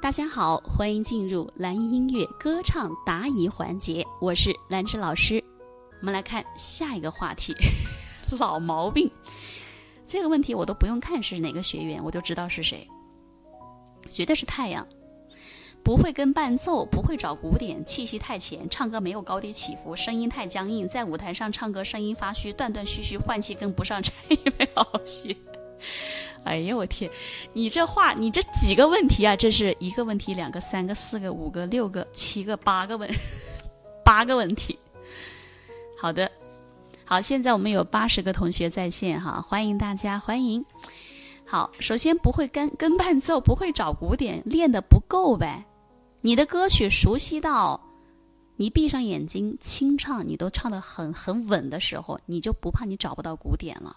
大家好，欢迎进入蓝音音乐歌唱答疑环节，我是兰芝老师。我们来看下一个话题，老毛病。这个问题我都不用看是哪个学员，我就知道是谁，绝对是太阳。不会跟伴奏，不会找鼓点，气息太浅，唱歌没有高低起伏，声音太僵硬，在舞台上唱歌声音发虚，断断续续，换气跟不上，差一没好好学。哎呀，我天！你这话，你这几个问题啊？这是一个问题，两个，三个，四个，五个，六个，七个，八个问，八个问题。好的，好，现在我们有八十个同学在线哈，欢迎大家，欢迎。好，首先不会跟跟伴奏，不会找鼓点，练的不够呗。你的歌曲熟悉到，你闭上眼睛清唱，你都唱的很很稳的时候，你就不怕你找不到鼓点了。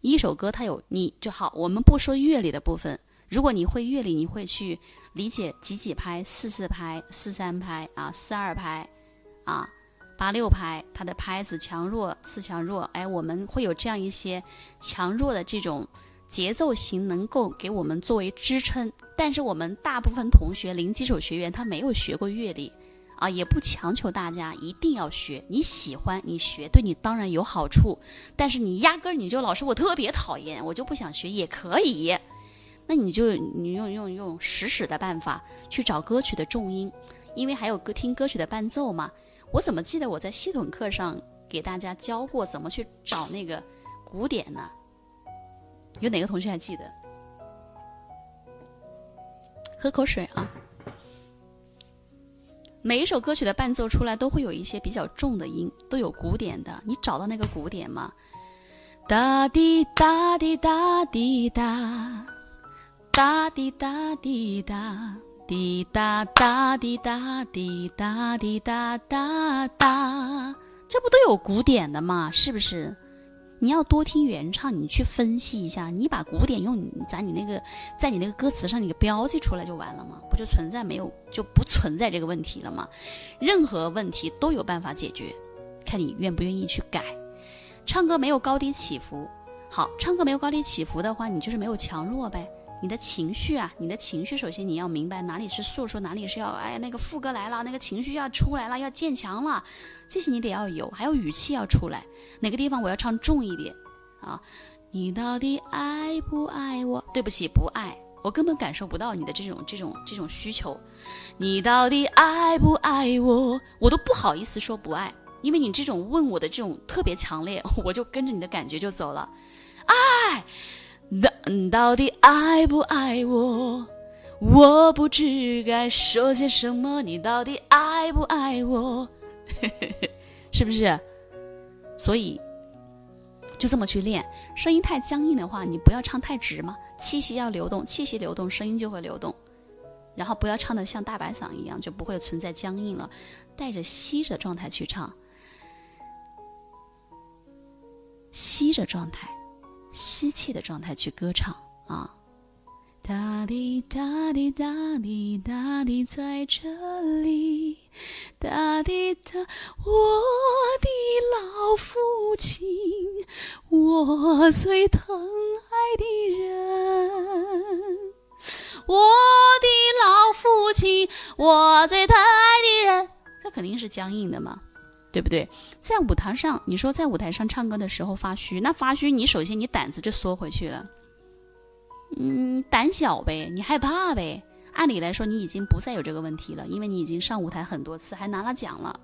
一首歌它有你就好，我们不说乐理的部分。如果你会乐理，你会去理解几几拍、四四拍、四三拍啊、四二拍啊、八六拍，它的拍子强弱、次强弱，哎，我们会有这样一些强弱的这种节奏型，能够给我们作为支撑。但是我们大部分同学零基础学员，他没有学过乐理。啊，也不强求大家一定要学，你喜欢你学，对你当然有好处。但是你压根儿你就老师，我特别讨厌，我就不想学也可以。那你就你用用用实使的办法去找歌曲的重音，因为还有歌听歌曲的伴奏嘛。我怎么记得我在系统课上给大家教过怎么去找那个鼓点呢？有哪个同学还记得？喝口水啊。每一首歌曲的伴奏出来都会有一些比较重的音，都有鼓点的。你找到那个鼓点吗？哒滴哒滴哒滴哒，哒滴哒滴哒，滴哒哒滴哒滴哒滴哒哒哒，这不都有鼓点的吗？是不是？你要多听原唱，你去分析一下，你把鼓点用你在你那个在你那个歌词上你给标记出来就完了吗？不就存在没有就不存在这个问题了吗？任何问题都有办法解决，看你愿不愿意去改。唱歌没有高低起伏，好，唱歌没有高低起伏的话，你就是没有强弱呗。你的情绪啊，你的情绪，首先你要明白哪里是诉说，哪里是要哎那个副歌来了，那个情绪要出来了，要渐强了，这些你得要有，还有语气要出来，哪个地方我要唱重一点啊？你到底爱不爱我？对不起，不爱，我根本感受不到你的这种这种这种需求。你到底爱不爱我？我都不好意思说不爱，因为你这种问我的这种特别强烈，我就跟着你的感觉就走了，爱。到到底爱不爱我？我不知该说些什么。你到底爱不爱我？是不是？所以就这么去练。声音太僵硬的话，你不要唱太直嘛，气息要流动，气息流动，声音就会流动。然后不要唱的像大白嗓一样，就不会存在僵硬了。带着吸着状态去唱，吸着状态。吸气的状态去歌唱啊！哒滴哒滴哒滴哒滴，在这里，哒滴哒，我的老父亲，我最疼爱的人，我的老父亲，我最疼爱的人，这肯定是僵硬的嘛。对不对？在舞台上，你说在舞台上唱歌的时候发虚，那发虚，你首先你胆子就缩回去了，嗯，胆小呗，你害怕呗。按理来说，你已经不再有这个问题了，因为你已经上舞台很多次，还拿了奖了。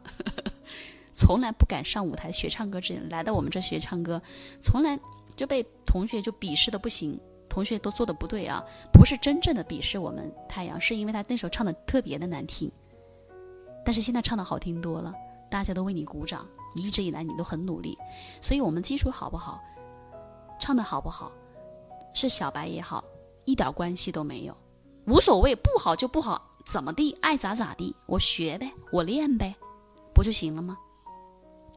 从来不敢上舞台学唱歌之前，来到我们这学唱歌，从来就被同学就鄙视的不行，同学都做的不对啊，不是真正的鄙视我们太阳，是因为他那首唱的特别的难听，但是现在唱的好听多了。大家都为你鼓掌，你一直以来你都很努力，所以我们基础好不好，唱的好不好，是小白也好，一点关系都没有，无所谓，不好就不好，怎么地，爱咋咋地，我学呗，我练呗，不就行了吗？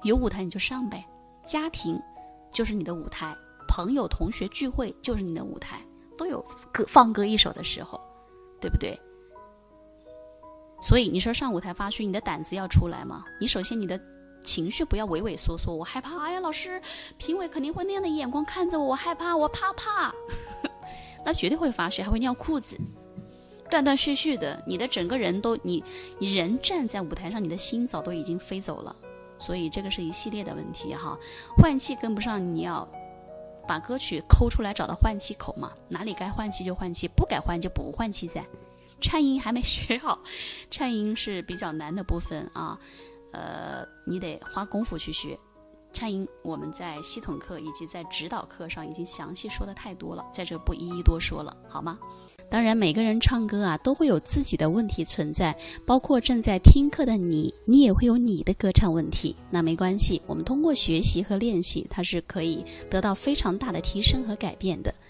有舞台你就上呗，家庭就是你的舞台，朋友同学聚会就是你的舞台，都有歌放歌一首的时候，对不对？所以你说上舞台发虚，你的胆子要出来吗？你首先你的情绪不要畏畏缩缩，我害怕。哎呀，老师，评委肯定会那样的眼光看着我，我害怕，我怕怕，那绝对会发虚，还会尿裤子。断断续续的，你的整个人都你你人站在舞台上，你的心早都已经飞走了。所以这个是一系列的问题哈，换气跟不上，你要把歌曲抠出来，找到换气口嘛，哪里该换气就换气，不该换就不换气噻。颤音还没学好，颤音是比较难的部分啊，呃，你得花功夫去学。颤音我们在系统课以及在指导课上已经详细说的太多了，在这不一一多说了，好吗？当然，每个人唱歌啊都会有自己的问题存在，包括正在听课的你，你也会有你的歌唱问题。那没关系，我们通过学习和练习，它是可以得到非常大的提升和改变的。